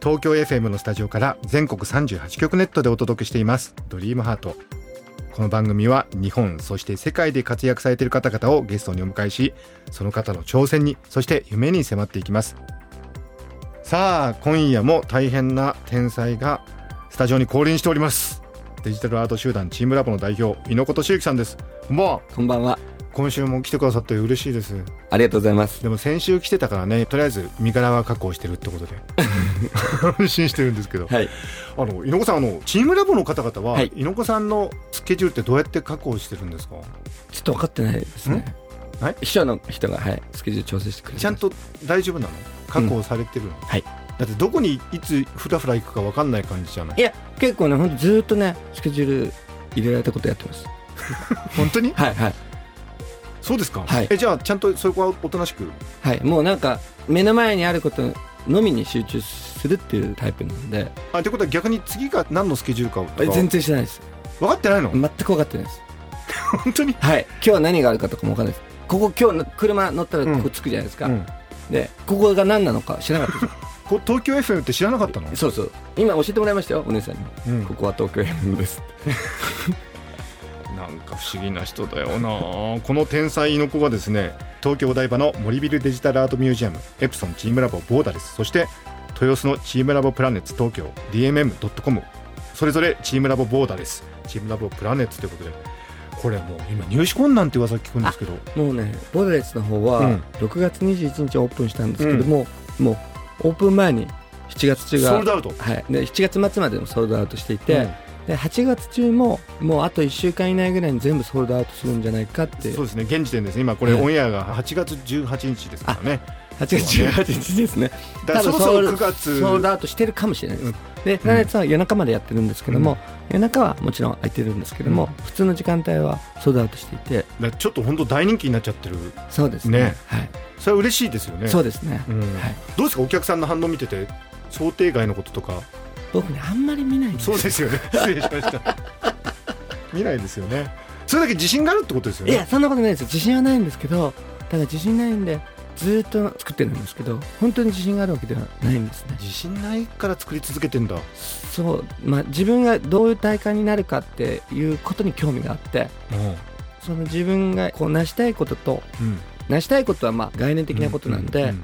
東京 FM のスタジオから全国38局ネットでお届けしています。ドリームハート。この番組は日本そして世界で活躍されている方々をゲストにお迎えしその方の挑戦にそして夢に迫っていきます。さあ今夜も大変な天才がスタジオに降臨しております。デジタルアート集団チームラボの代表猪子敏之さんです。こんばんは。こんばんは。今週も来てくださって嬉しいです。ありがとうございます。でも先週来てたからねとりあえず身柄は確保してるってことで。安心してるんですけど、はい。あの猪子さんあのチームラボの方々は、はい。猪子さんのスケジュールってどうやって確保してるんですか？ちょっと分かってないですね。はい？秘書の人が、はい、スケジュール調整してくれてちゃんと大丈夫なの？確保されてるの、はい。だってどこにいつフラフラ行くか分かんない感じじゃない？いや、結構ね、本当ずーっとね、スケジュール入れられたことやってます。本当に？はいはい。そうですか、はいえじゃあちゃんとそこはおとなしく？はい。もうなんか、目の前にあることのみに集中するっていうタイプなんで、あってことは逆に次が何のスケジュールかとか？全然知らないです。分かってないの、全く分かってないです。本当に、はい。今日は何があるかとかも分かんないです。ここ今日の車乗ったらうんここ着くじゃないですか。うんで、ここが何なのか知らなかったです。こ東京 FM って知らなかったの、そうそう。今教えてもらいましたよ、お姉さんに。うんここは東京 FM です。なんか不思議な人だよな。この天才の子がですね東京お台場の森ビルデジタルアートミュージアムエプソンチームラボボーダレスそして豊洲のチームラボプラネッツ東京 DMM.com それぞれチームラボボーダレスチームラボプラネッツということで。これもう今入手困難って噂聞くんですけど。もうね、ボーダレスの方はうん。6月21日オープンしたんですけども、もうオープン前に7月中がソールドアウト、はい、で7月末までもソールドアウトしていて、うんで8月中ももうあと1週間以内ぐらいに全部ソールドアウトするんじゃないかって。そうですね現時点ですね。今これはいオンエアが8月18日ですからね。8月18日ですね。だからそろそろ9月ソールドアウトしてるかもしれないです、うん。でプラネッツは夜中までやってるんですけども、うん。夜中はもちろん空いてるんですけども、うん。普通の時間帯はソールドアウトしていて。ちょっと本当大人気になっちゃってる。そうですね。ね。はい、それは嬉しいですよね。そうですね、うん。はい、どうですか？お客さんの反応見てて想定外のこととか僕ねあんまり見ないんですそうですよね。失礼しました。見ないですよね。それだけ自信があるってことですよね。いやそんなことないですよ。自信はないんですけどただ自信ないんでずーっと作ってるんですけど本当に自信があるわけではないんですね。自信ないから作り続けてんだ。そう、まあ、自分がどういう大会になるかっていうことに興味があってその自分がこう成したいこととうん。成したいことはまあ概念的なことなんで、うう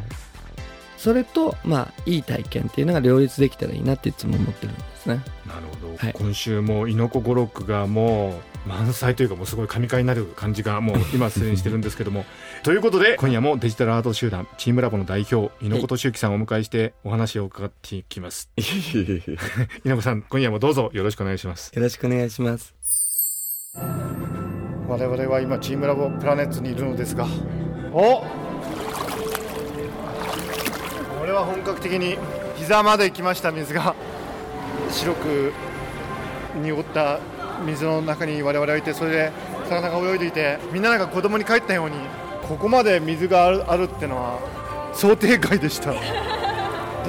それとまあいい体験っていうのが両立できたらいいなっていつも思ってるんですね。なるほど、はい。今週も猪子語録がもう満載というかもうすごい神回になる感じがもう今出演してるんですけども。ということで今夜もデジタルアート集団チームラボの代表猪子敏之さんをお迎えしてお話を伺っていきます。猪子さん今夜もどうぞよろしくお願いします。よろしくお願いします。我々は今チームラボプラネッツにいるのですが。おこれは本格的に膝まで来ました水が。白く濁った水の中に我々はいてそれで魚が泳いでいてみんななんか子供に帰ったようにここまで水があるあるってのは想定外でした。デ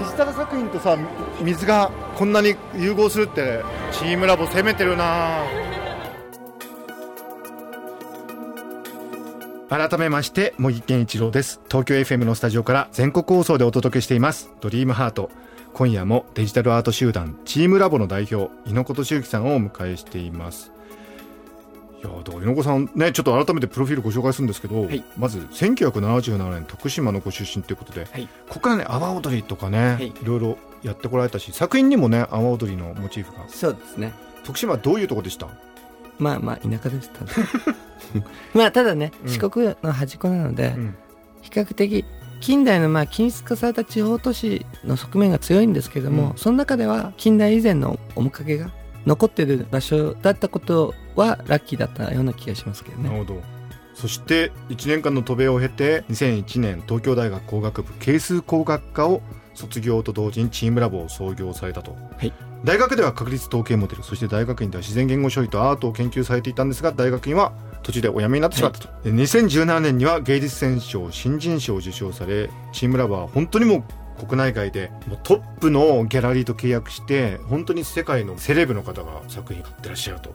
ジタル作品とさ水がこんなに融合するってチームラボ攻めてるな改めまして茂木健一郎です。東京 FM のスタジオから全国放送でお届けしています。ドリームハート。今夜もデジタルアート集団チームラボの代表猪子敏之さんをお迎えしています。いやだから猪子さんねちょっと改めてプロフィールご紹介するんですけど、はい。まず1977年徳島のご出身ということで、はい。ここからね阿波踊りとかね、はい。いろいろやってこられたし作品にもね阿波踊りのモチーフが。そうですね。徳島はどういうとこでした？まあまあ田舎ですただ まあただねうん。四国の端っこなので、うん。比較的近代のまあ均質化された地方都市の側面が強いんですけども、うん。その中では近代以前の面影が残ってる場所だったことはラッキーだったような気がしますけどね。なるほど。そして1年間の渡米を経て2001年東京大学工学部係数工学科を卒業と同時にチームラボを創業されたと、はい、大学では確率統計モデルそして大学院では自然言語処理とアートを研究されていたんですが大学院は途中でお辞めになってしまったと、はい、2017年には芸術選奨新人賞を受賞されチームラボは本当にもう国内外でもうトップのギャラリーと契約して本当に世界のセレブの方が作品買ってらっしゃると。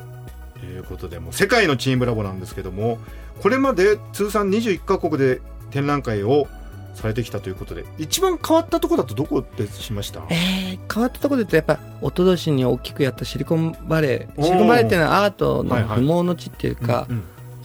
いうことでもう世界のチームラボなんですけどもこれまで通算21カ国で展覧会をされてきたということで。一番変わったところだとどこでしました？えー、変わったところで言うとやっぱ一昨年に大きくやったシリコンバレー。シリコンバレーっていうのはアートの不毛の地っていうか、はいは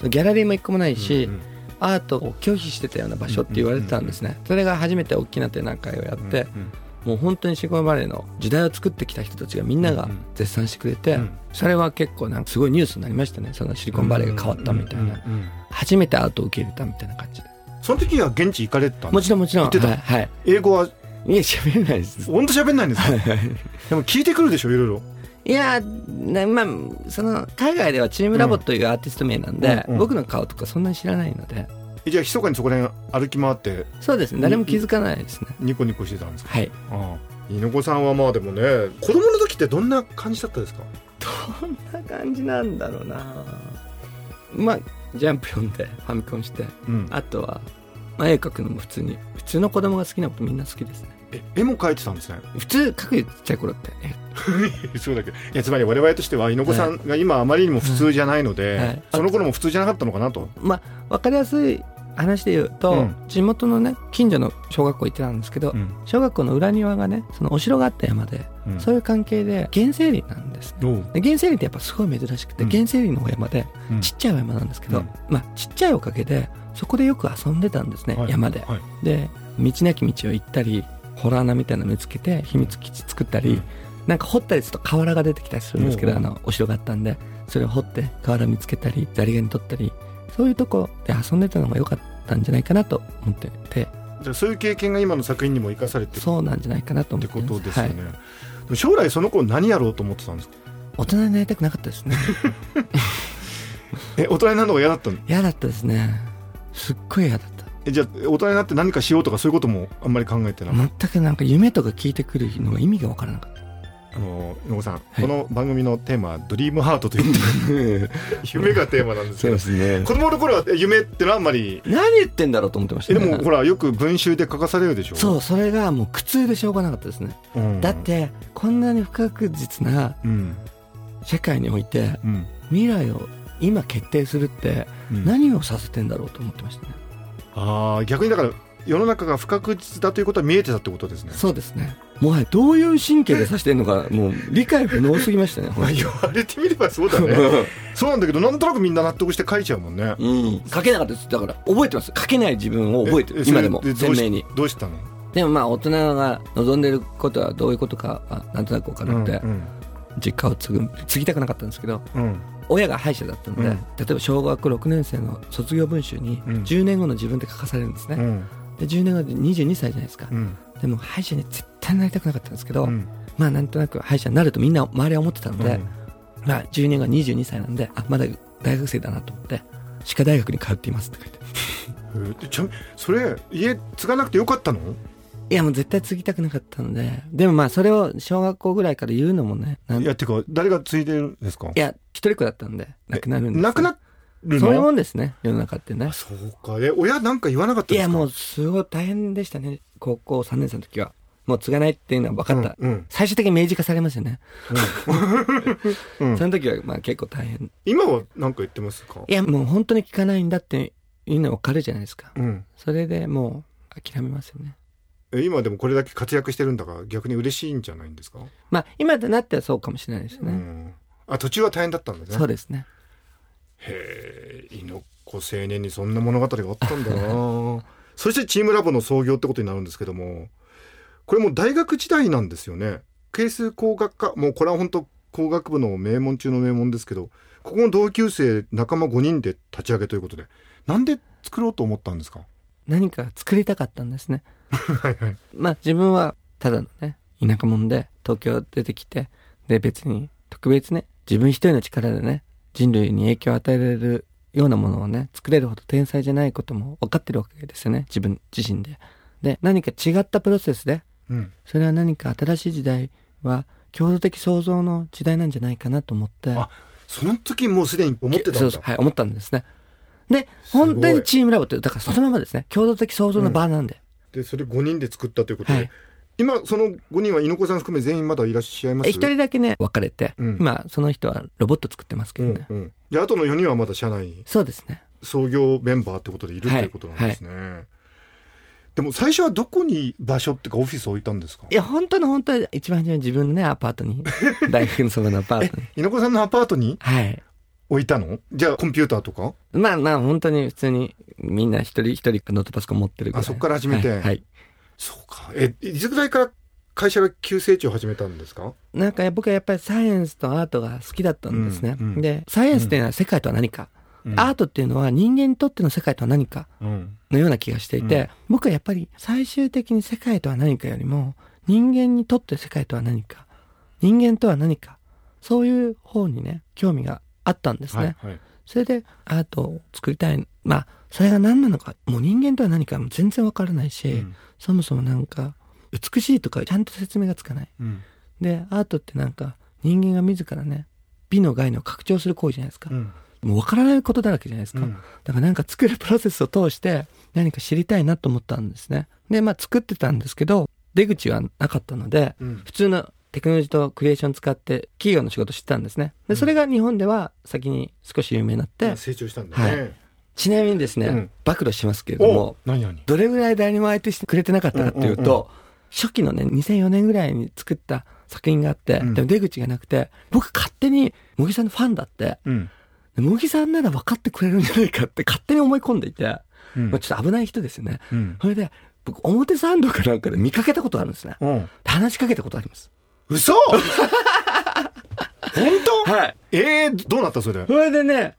い、ギャラリーも一個もないし、うんうん、アートを拒否してたような場所って言われてたんですね、それが初めて大きな展覧会をやって、うんうんもう本当にシリコンバレーの時代を作ってきた人たちがみんなが絶賛してくれて、うん、それは結構なんかすごいニュースになりましたねそのシリコンバレーが変わったみたいな、初めてアートを受け入れたみたいな感じでその時は現地行かれたもちろんもちろん。はい、はい、英語は？いや喋れないです。本当喋れないんですかでも聞いてくるでしょいろいろ。いやまあその海外ではチームラボというアーティスト名なんで、うんうん、僕の顔とかそんなに知らないので。じゃあ密かにそこら辺歩き回って？そうですね。誰も気づかないですね。ニコニコしてたんですか？はい。ああ。猪子さんはまあでもね子供の時ってどんな感じだったですか？どんな感じなんだろうな。まあジャンプ読んでファミコンして、うん、あとは、まあ、絵描くのも普通に。普通の子供が好きなことみんな好きですね。え絵も描いてたんですね。普通描くちっちゃい頃って そうだけ。どいやつまり我々としては猪子さんが今あまりにも普通じゃないので、はい。はい、その頃も普通じゃなかったのかなと。まあ分かりやすい話で言うと、うん、地元のね近所の小学校行ってたんですけど、うん、小学校の裏庭がねそのお城があった山で、うん、そういう関係で原生林なんですね。で原生林ってやっぱすごい珍しくて、原生林のお山で、ちっちゃいお山なんですけど、まあちっちゃいおかげでそこでよく遊んでたんですね、はい、山で、はい、で道なき道を行ったりホラー穴みたいなの見つけて秘密基地作ったり、なんか掘ったりすると瓦が出てきたりするんですけど、あのお城があったんでそれを掘って瓦見つけたりザリガニ取ったりそういうとこで遊んでたのが良かったんじゃないかなと思ってて。じゃそういう経験が今の作品にも生かされてそうなんじゃないかなと思ってことですよね、はい、将来その子何やろうと思ってたんですか？大人になりたくなかったですね。え大人になるのが嫌だったの？嫌だったですね。すっごい嫌だった。えじゃあ大人になって何かしようとかそういうこともあんまり考えてない全くなんか夢とか聞いてくるのが意味が分からなかったあの野さん、はい、この番組のテーマは「ドリームハート」という 夢がテーマなんですけどね、子供の頃は夢ってのはあんまり何言ってんだろうと思ってました、ね、でもほらよく文集で書かされるでしょ。そうそれがもう苦痛でしょうがなかったですね、うん、だってこんなに不確実な社会において、うん、未来を今決定するって何をさせてんだろうと思ってましたね、うん、ああ逆にだから世の中が不確実だということは見えてたってことですね。そうですねもはやどういう神経でさしてるのかもう理解不能すぎましたね。ま あ言われてみればそうだね。そうなんだけどなんとなくみんな納得して書いちゃうもんね。うん。書けなかったです。だから覚えてます。書けない自分を覚えてる。今でも。鮮明に。どうしたの？でもまあ大人が望んでることはどういうことかなんとなく分かるって、うんうん、実家を継ぐ継ぎたくなかったんですけど、うん、親が歯医者だったので、うん、例えば小学6年生の卒業文集に10年後の自分で書かされるんですね、うんで10年後で22歳じゃないですか、うん、でも歯医者に絶対なりたくなかったんですけど、うん、まあなんとなく歯医者になるとみんな周りは思ってたので、うん、まあ10年後は22歳なんであまだ大学生だなと思って歯科大学に通っていますって書いて ちょそれ家継がなくてよかったの？いやもう絶対継ぎたくなかったのででもまあそれを小学校ぐらいから言うのもねいやっていうか誰が継いでるんですか？いや一人っ子だったんで亡くなるんです亡くなっそういうもんですね世の中ってね。そうか。え親なんか言わなかったいやもうすごい大変でしたね。高校3年生の時は。もう継がないっていうのは分かった、うんうん、最終的に明示化されますよね、うん、その時はまあ結構大変。今は何か言ってますか？いやもう本当に聞かないんだっていうの分かるじゃないですか、うん、それでもう諦めますよね。今でもこれだけ活躍してるんだから逆に嬉しいんじゃないんですか？まあ今となってはそうかもしれないですね、うん、あ途中は大変だったんだね。そうですねへえ猪子青年にそんな物語があったんだな。そしてチームラボの創業ってことになるんですけどもこれも大学時代なんですよね。係数工学科もうこれは本当工学部の名門中の名門ですけどここの同級生仲間5人で立ち上げということでなんで作ろうと思ったんですか？何か作りたかったんですね。はいはい。まあ自分はただのね田舎者で東京出てきてで別に特別ね自分一人の力でね人類に影響を与えられるようなものをね作れるほど天才じゃないことも分かってるわけですよね。自分自身で。で何か違ったプロセスでうん、それは何か新しい時代は共同的創造の時代なんじゃないかなと思って。あその時もうすでに思ってたんだ。はい思ったんですね。で本当にチームラボってだからそのままですね。共同的創造の場なんで、うん、でそれ5人で作ったということで、はい今その5人は猪子さん含め全員まだいらっしゃいます？一人だけね別れて、うん、今その人はロボット作ってますけどね、うんうん、であとの4人はまだ社内そうですね。創業メンバーってことでいる、ということなんですね、はい。はい、でも最初はどこに場所っていうかオフィス置いたんですか？いや本当の本当は一番初めに自分のねアパートに大学のそばのアパートに。猪子さんのアパートにはい。置いたの？じゃあコンピューターとか？まあまあ本当に普通にみんな一人一人ノートパソコン持ってるあそこから始めて、はい、はい、そうか。えいつぐらいから会社が急成長を始めたんですか？なんか僕はやっぱりサイエンスとアートが好きだったんですね、うんうん、でサイエンスっていうのは世界とは何か、アートっていうのは人間にとっての世界とは何かのような気がしていて、うん、僕はやっぱり最終的に世界とは何かよりも人間にとって世界とは何か人間とは何かそういう方にね興味があったんですね、はいはい、それでアートを作りたい。まあそれが何なのかもう人間とは何かも全然わからないし、うん、そもそもなんか美しいとかちゃんと説明がつかない、うん、でアートってなんか人間が自らね美の概念を拡張する行為じゃないですか、うん。もう分からないことだらけじゃないですか、うん、だからなんか作るプロセスを通して何か知りたいなと思ったんですね。でまあ作ってたんですけど出口はなかったので、うん、普通のテクノロジーとクリエーション使って企業の仕事してたんですね。でそれが日本では先に少し有名になって、成長したんだね、はいちなみにですね、うん、暴露しますけれどもどれぐらい誰にも相手してくれてなかったかっていうと、うんうんうん、初期のね2004年ぐらいに作った作品があって、うん、でも出口がなくて僕勝手に茂木さんのファンだって、うん、茂木さんなら分かってくれるんじゃないかって勝手に思い込んでいて、うん、まあ、ちょっと危ない人ですよね。うん、それで、僕、表参道かなんかで見かけたことあるんですね。うん、話しかけたことあります。嘘？本当？はい。ええー、どうなったそれ？それでね、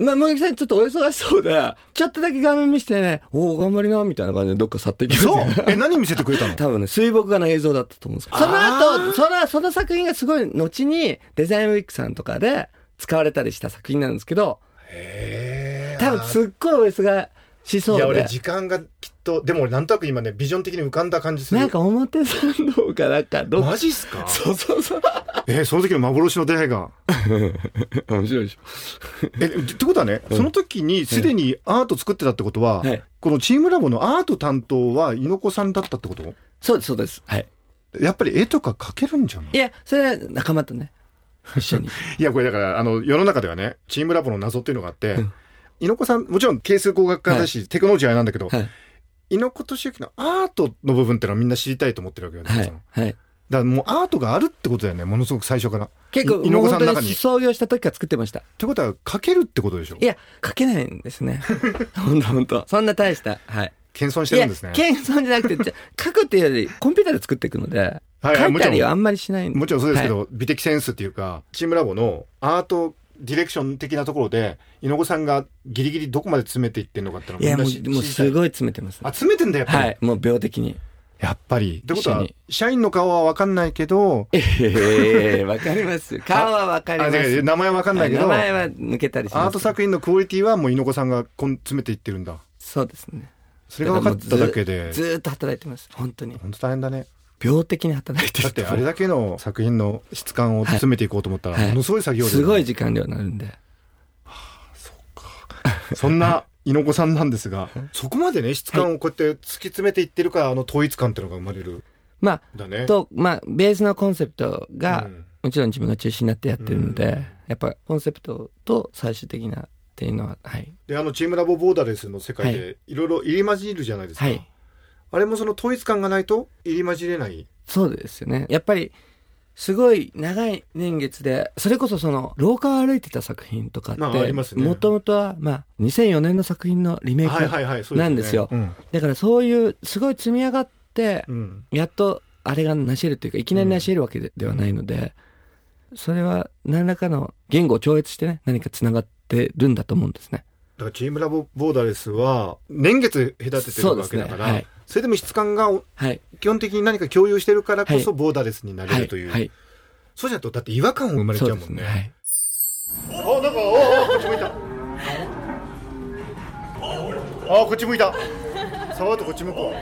まあ、茂木さんちょっとお忙しそうで、ちょっとだけ画面見せてね、おお、頑張りな、みたいな感じでどっか去っていきまそう？え、何見せてくれたの？多分ね、水墨画の映像だったと思うんですけど、その後、その、その作品がすごい後にデザインウィークさんとかで、使われたりした作品なんですけど、多分すっごいお忙しそうで。いや、俺時間がきっと、でも俺なんとなく今ね、ビジョン的に浮かんだ感じする。なんか表参道かなんかどマジっすか？そうそうそう。えー、その時の幻の出会いが。面白いでしょ。え、ってことはね、うん、その時にすでにアート作ってたってことは、はい、このチームラボのアート担当は猪子さんだったってこと？そうです、そうです。はい。やっぱり絵とか描けるんじゃない？いや、それは仲間とね、一緒に。いや、これだから、あの、世の中ではね、チームラボの謎っていうのがあって、猪子さん、もちろん係数工学科だし、はい、テクノロジーあれなんだけど、はい、猪子敏之のアートの部分っていうのはみんな知りたいと思ってるわけよね。はい。はい、だからもうアートがあるってことだよね、ものすごく最初から。結構、猪子さんの中に。創業した時から作ってました。ってことは、書けるってことでしょ？いや、書けないんですね。本当本当そんな大した。はい。謙遜してるんですね。謙遜じゃなくて、書くっていうより、コンピューターで作っていくので。はい、書いたりはあんまりしないもちろんそうですけど、はい、美的センスっていうか、チームラボのアートディレクション的なところで、猪子さんがギリギリどこまで詰めていってんのかってのいや、もう、もうすごい詰めてます、あ、詰めてんだやっぱり。はい、もう秒的に。やっぱり。ってことは、社員の顔は分かんないけど。ええー、分かります。顔は分かります。名前は分かんないけど。名前は抜けたりします。アート作品のクオリティはもう猪子さんが詰めていってるんだ。そうですね。それが分かっただけで。ずっと働いてます。本当に。本当大変だね。病的に働いてるだってあれだけの作品の質感を詰めていこうと思ったら、ものすごい作業で、すごい時間量になるんで。はあ、そうか。そんな猪子さんなんですが、そこまでね、質感をこうやって突き詰めていってるから、あの統一感っていうのが生まれる。まあ、だね。と、まあ、ベースのコンセプトが、うん、もちろん自分が中心になってやってるので、うん、やっぱコンセプトと最終的なっていうのは、はい。で、あの、チームラボボーダレスの世界で、いろいろ入り混じるじゃないですか。はい。あれもその統一感がないと入り混じれない？そうですよね。やっぱり、すごい長い年月で、それこそその、廊下を歩いてた作品とかって、もともとは、まあ、2004年の作品のリメイクなんですよ。だからそういう、すごい積み上がって、やっとあれがなし得るというか、いきなりなし得るわけではないので、それは何らかの言語を超越してね、何か繋がってるんだと思うんですね。だからチームラボボーダレスは、年月隔ててるわけだから、それでも質感が、基本的に何か共有してるからこそボーダレスになれるという。はい、そうじゃと、だって違和感生まれちゃうもんね。ねはい、あ、なんか、あ、こっち向いた。あ、こっち向いた。触るとこっち向くわ。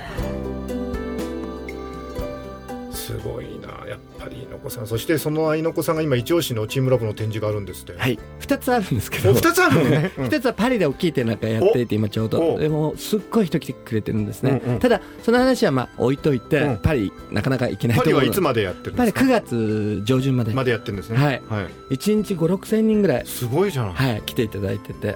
すごいなやっぱり猪子さん。そしてその猪子さんが今一押しのチームラボの展示があるんですって。はい。2つあるんですけど。2つあるの？ね、2つはパリで大きい展覧会やっていて今ちょうど。でもすっごい人来てくれてるんですね、うんうん、ただその話はまあ置いといて、うん、パリなかなか行けないとパリはいつまでやってるんですか？パリ9月上旬までまでやってるんですね。はい、はい、1日5 6千人ぐらいすごいじゃんはい来ていただいてて。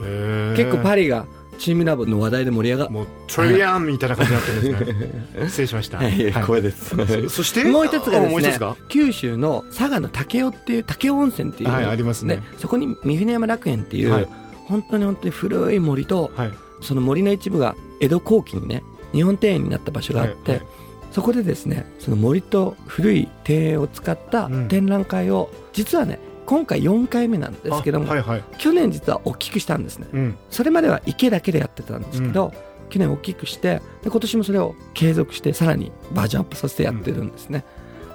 結構パリがチームラボの話題で盛り上がもうトリアンみたいな感じになってるんですね。失礼しました、はい、光栄です。そして？もう一つがですね九州の佐賀の武雄っていう武雄温泉っていう、はい、ありますね。そこに三船山楽園っていう、はい、本当に本当に古い森と、はい、その森の一部が江戸後期にね日本庭園になった場所があって、はいはい、そこでですねその森と古い庭園を使った展覧会を、うん、実はね今回4回目なんですけども、はいはい、去年実は大きくしたんですね、うん、それまでは池だけでやってたんですけど、うん、去年大きくしてで今年もそれを継続してさらにバージョンアップさせてやってるんですね、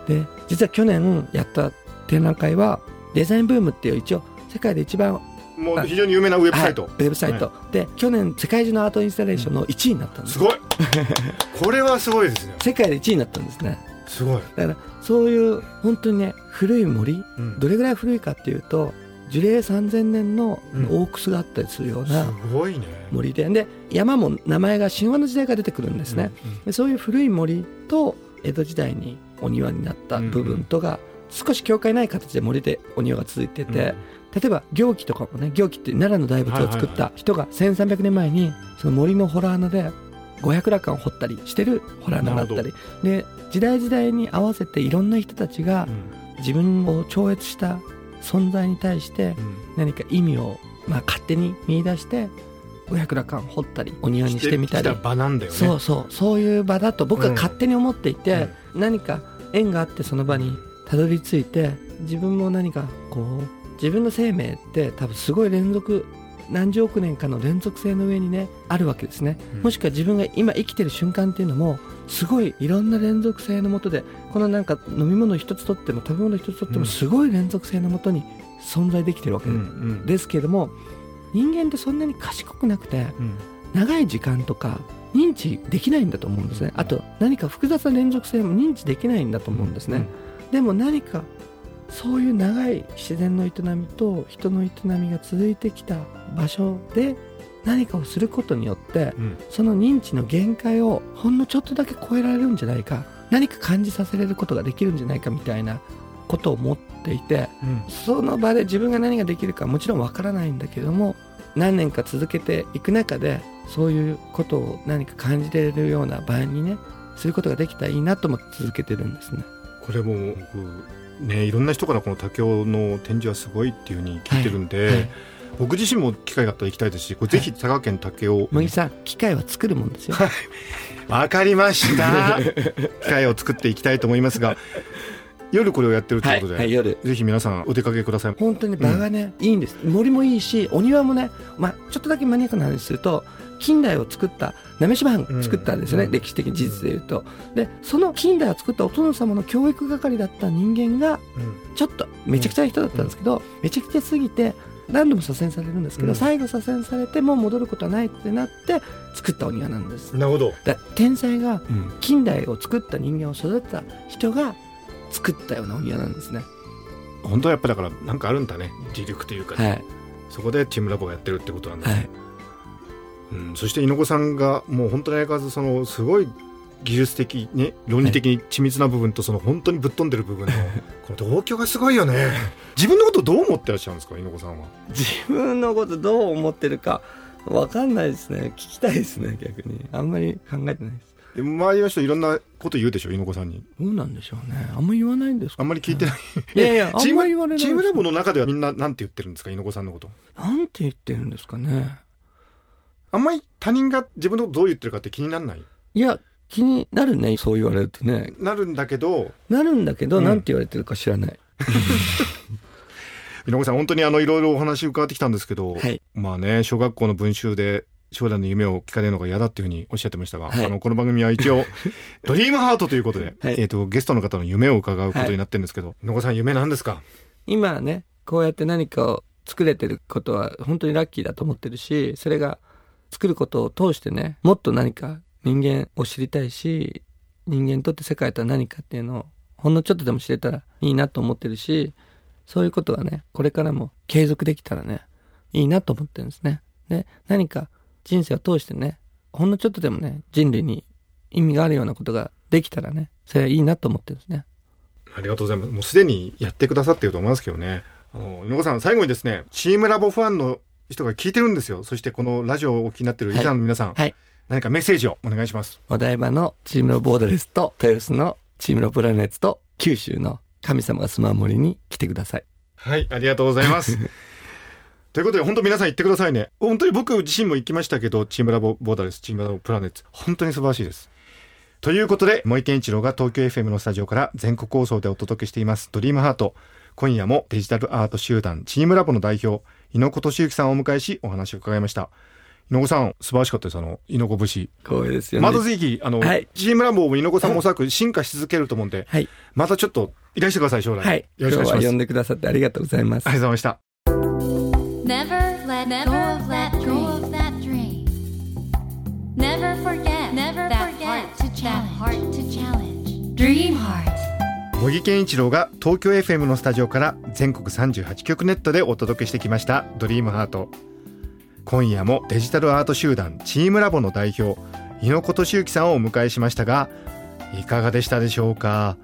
うん、で実は去年やった展覧会はデザインブームっていう一応世界で一番もう非常に有名なウェブサイト、はい、ウェブサイト、はい、で去年世界中のアートインスタレーションの1位になったんです、すごい。これはすごいですね。世界で1位になったんですねすごい。だからそういう本当にね古い森、うん、どれぐらい古いかっていうと樹齢3000年の大クスがあったりするような森で,、で山も名前が神話の時代が出てくるんですね、うんうん、でそういう古い森と江戸時代にお庭になった部分とが少し境界ない形で森でお庭が続いてて、うん、例えば行基とかもね行基って奈良の大仏を作った人が1300年前にその森の洞穴で五百羅漢を掘ったりしてる洞穴があったり。で時代時代に合わせていろんな人たちが自分を超越した存在に対して何か意味をまあ勝手に見出して五百羅漢掘ったりお庭にしてみたり。場なんだよ、ね、そうそう。そういう場だと僕は勝手に思っていて、うん、何か縁があってその場にたどり着いて自分も何かこう自分の生命って多分すごい連続何十億年かの連続性の上にねあるわけですね、うん、もしくは自分が今生きてる瞬間っていうのもすごいいろんな連続性のもとでこのなんか飲み物一つとっても食べ物一つとってもすごい連続性のもとに存在できてるわけ。ですけれども、人間ってそんなに賢くなくて、長い時間とか認知できないんだと思うんですね。あと何か複雑な連続性も認知できないんだと思うんですね、でも何かそういう長い自然の営みと人の営みが続いてきた場所で何かをすることによって、うん、その認知の限界をほんのちょっとだけ超えられるんじゃないか何か感じさせれることができるんじゃないかみたいなことを思っていて、うん、その場で自分が何ができるかもちろんわからないんだけども何年か続けていく中でそういうことを何か感じれるような場合にねすることができたらいいなと思って続けてるんですね。これも僕ねいろんな人からこの竹雄の展示はすごいっていうふうに聞いてるんで、はいはい。僕自身も機会があったら行きたいですしこれぜひ佐賀県武雄。麦さん機械は作るもんですよ。わかりました。機械を作っていきたいと思いますが夜これをやってるということで、はいはい、夜。ぜひ皆さんお出かけください。本当に場がね、うん、いいんです。森もいいしお庭もね、まあ、ちょっとだけマニアックな話すると近代を作ったなめしばん作ったんですよね、うん、歴史的事実でいうと。でその近代を作ったお殿様の教育係だった人間が、ちょっとめちゃくちゃな人だったんですけど、めちゃくちゃすぎて何度も左遷されるんですけど、うん、最後左遷されても戻ることはないってなって作ったお庭なんです。なるほど。天才が近代を作った人間を育てた人が作ったようなお庭なんですね。本当はやっぱりだから何かあるんだね。自力というか、ね、はい、そこでチームラボがやってるってことなんだ、ね、はい。うん、そして猪子さんがもう本当に相変わらずそのすごい技術的に論理的に緻密な部分とその本当にぶっ飛んでる部分のこの同居がすごいよね。自分のことどう思ってらっしゃるんですか猪子さんは？自分のことどう思ってるか分かんないですね。聞きたいですね逆に。あんまり考えてないです。で周りの人いろんなこと言うでしょ猪子さんに。どうなんでしょうね。あんまり言わないんですあんまり聞いてない。いやいやチームチームラボの中ではみんななんて言ってるんですか猪子さんのこと。なんて言ってるんですかね。あんまり他人が自分のことどう言ってるかって気にならない？いや気になるねそう言われるとね。なるんだけど。なるんだけど、うん、なんて言われてるか知らない。井上さん本当にあのいろいろお話伺ってきたんですけど、はい、まあね小学校の文集で将来の夢を聞かれるのが嫌だっていうふうにおっしゃってましたが、はい、あのこの番組は一応 ドリームハートということで、はい、えっ、とゲストの方の夢を伺うことになってるんですけど、井上さん夢なんですか？今ねこうやって何かを作れてることは本当にラッキーだと思ってるしそれが作ることを通してねもっと何か人間を知りたいし人間にとって世界とは何かっていうのをほんのちょっとでも知れたらいいなと思ってるし、そういうことがね、これからも継続できたらね、いいなと思ってるんですね。で、何か人生を通してね、ほんのちょっとでもね、人類に意味があるようなことができたらね、それはいいなと思ってるんですね。ありがとうございます。もうすでにやってくださってると思いますけどね。あの、井上さん、最後にですね、チームラボファンの人が聞いてるんですよ。そしてこのラジオをお聞きになってるリスナーの皆さん、はい、はい、何かメッセージをお願いします。お台場のチームラボーダレスと、豊洲のチームラプラネッツと、九州の神様が住まう森に来てください。はい、ありがとうございます。ということで、本当皆さん行ってくださいね。本当に僕自身も行きましたけど、チームラボボーダレス、チームラボプラネッツ、本当に素晴らしいです。ということで、森健一郎が東京 FM のスタジオから全国放送でお届けしています、ドリームハート。今夜もデジタルアート集団チームラボの代表、猪子敏之さんをお迎えし、お話を伺いました。猪子さん、素晴らしかったです。あの、猪子節。光栄ですよね。またぜひ、あの、はい、チームラボも猪子さんもおそらく進化し続けると思うんで、はい、またちょっといらしてください、将来。はい。よろしくお願いします。呼んでくださってありがとうございます。ありがとうございました。Never let, never let go of that dream. Never forget, never forget that heart to challenge. Dream heart. 茂木健一郎が東京 FM のスタジオから全国38局ネットでお届けしてきました「ドリームハート今夜もデジタルアート集団チームラボの代表猪子敏之さんをお迎えしましたがいかがでしたでしょうか？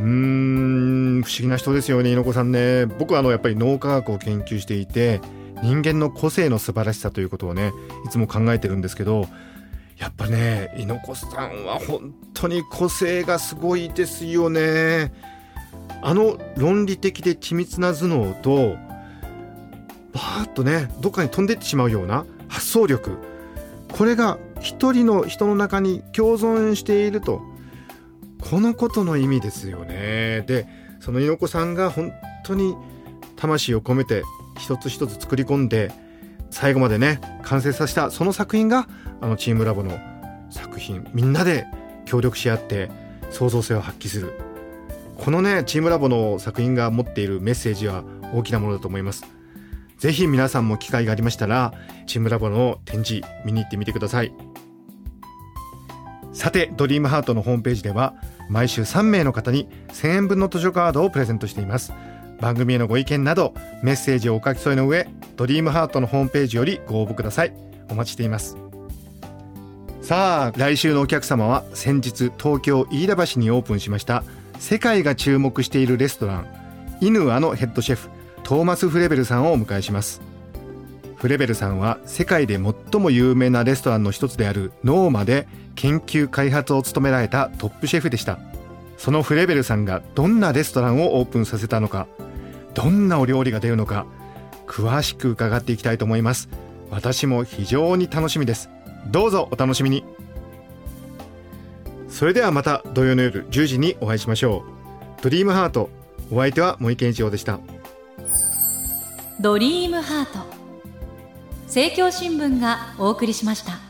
うん不思議な人ですよね猪子さんね。僕はあのやっぱり脳科学を研究していて人間の個性の素晴らしさということをねいつも考えてるんですけどやっぱね猪子さんは本当に個性がすごいですよね。あの論理的で緻密な頭脳とバーッとねどっかに飛んでいってしまうような発想力。これが一人の人の中に共存しているとこのことの意味ですよね。でその猪子さんが本当に魂を込めて一つ一つ作り込んで最後までね完成させたその作品があのチームラボの作品。みんなで協力し合って創造性を発揮する。このねチームラボの作品が持っているメッセージは大きなものだと思います。ぜひ皆さんも機会がありましたらチームラボの展示見に行ってみてください。さてドリームハートのホームページでは毎週3名の方に1000円分の図書カードをプレゼントしています。番組へのご意見などメッセージをお書き添えの上ドリームハートのホームページよりご応募ください。お待ちしています。さあ来週のお客様は先日東京飯田橋にオープンしました世界が注目しているレストランイヌアのヘッドシェフトーマス・フレベルさんをお迎えします。フレベルさんは世界で最も有名なレストランの一つであるノーマで研究開発を務められたトップシェフでした。そのフレベルさんがどんなレストランをオープンさせたのかどんなお料理が出るのか詳しく伺っていきたいと思います。私も非常に楽しみです。どうぞお楽しみに。それではまた土曜の夜10時にお会いしましょう。ドリームハート。お相手は森健一郎でした。ドリームハート。政教新聞がお送りしました。